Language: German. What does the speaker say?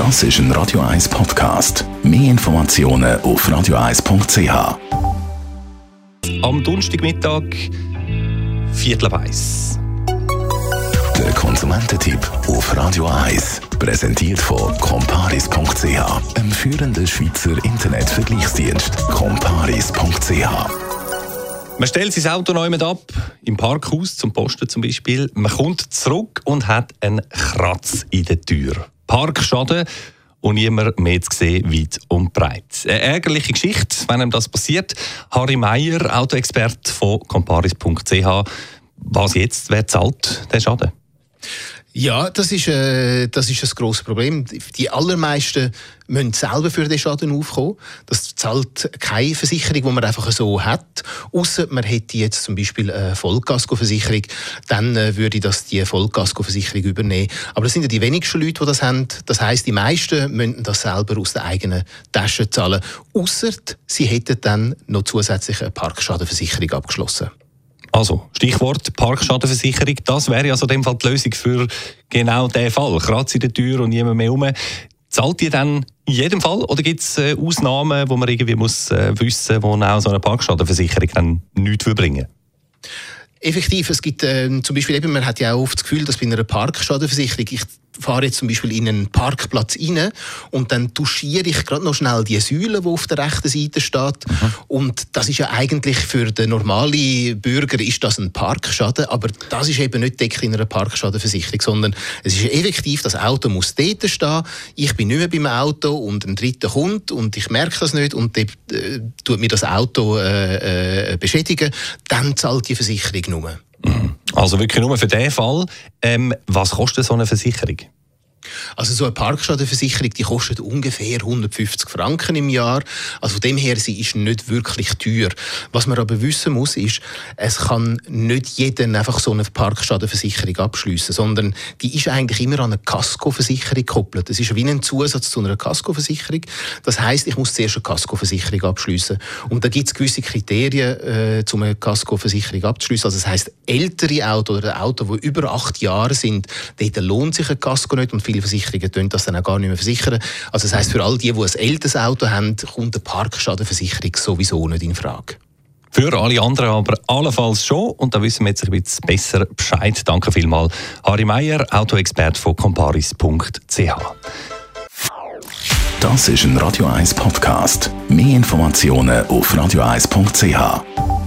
Das ist ein Radio 1 Podcast. Mehr Informationen auf radio1.ch. Am Donnerstagmittag Viertel ab eins. Der Konsumententipp auf Radio 1. Präsentiert von comparis.ch, einem führenden Schweizer Internetvergleichsdienst. comparis.ch Man stellt sein Auto neu mit ab, im Parkhaus zum Posten zum Beispiel. Man kommt zurück und hat einen Kratz in der Tür. Parkschaden und niemand mehr zu sehen, weit und breit. Eine ärgerliche Geschichte, wenn einem das passiert. Harry Meyer, Autoexperte von comparis.ch. Was jetzt? Wer zahlt den Schaden? Ja, das ist, äh, das ist ein grosses Problem. Die allermeisten müssen selber für den Schaden aufkommen. Das zahlt keine Versicherung, die man einfach so hat. Außer man hätte jetzt zum Beispiel eine Vollkaskoversicherung, dann äh, würde das die Vollkaskoversicherung übernehmen. Aber das sind ja die wenigsten Leute, die das haben. Das heißt, die meisten müssen das selber aus der eigenen Tasche zahlen. Außer sie hätten dann noch zusätzlich eine Parkschadenversicherung abgeschlossen. Also, Stichwort Parkschadenversicherung. Das wäre also in dem Fall die Lösung für genau diesen Fall. Kratz in der Tür und niemand mehr rum. Zahlt ihr dann in jedem Fall oder gibt es äh, Ausnahmen, wo man irgendwie muss äh, wissen, wo auch so eine Parkschadenversicherung dann nichts bringen Effektiv, es gibt äh, zum Beispiel eben, man hat ja auch oft das Gefühl, dass bei einer Parkschadenversicherung, ich fahre jetzt zum Beispiel in einen Parkplatz rein und dann touchiere ich gerade noch schnell die Säule, die auf der rechten Seite steht. Mhm. Und das ist ja eigentlich für den normalen Bürger ist das ein Parkschaden, aber das ist eben nicht deckt in einer Parkschadenversicherung, sondern es ist effektiv, das Auto muss dort stehen, ich bin nicht mehr beim Auto und ein Dritter kommt und ich merke das nicht und dann äh, tut mir das Auto äh, äh, beschädigen, dann zahlt die Versicherung nur. Also wirklich nur für diesen Fall. Ähm, was kostet so eine Versicherung? Also so eine Parkschadenversicherung, die kostet ungefähr 150 Franken im Jahr. Also von dem her, sie ist nicht wirklich teuer. Was man aber wissen muss, ist, es kann nicht jeder einfach so eine Parkschadenversicherung abschließen, sondern die ist eigentlich immer an eine Kaskoversicherung gekoppelt. Das ist wie ein Zusatz zu einer Kaskoversicherung. Das heißt, ich muss zuerst eine Kaskoversicherung abschließen. Und da gibt es gewisse Kriterien, äh, um eine Kaskoversicherung abzuschließen. Also das heißt, ältere Autos oder Autos, die über acht Jahre sind, dort lohnt sich ein Kasko nicht und viele Versicherungen tun das dann auch gar nicht mehr versichern. Also das heißt für all die, die ein älteres Auto haben, kommt eine Parkschadenversicherung sowieso nicht in Frage. Für alle anderen aber allenfalls schon. Und da wissen wir jetzt ein bisschen besser Bescheid. Danke vielmals. Harry Meyer, Autoexperte von comparis.ch. Das ist ein Radio 1 Podcast. Mehr Informationen auf radio1.ch.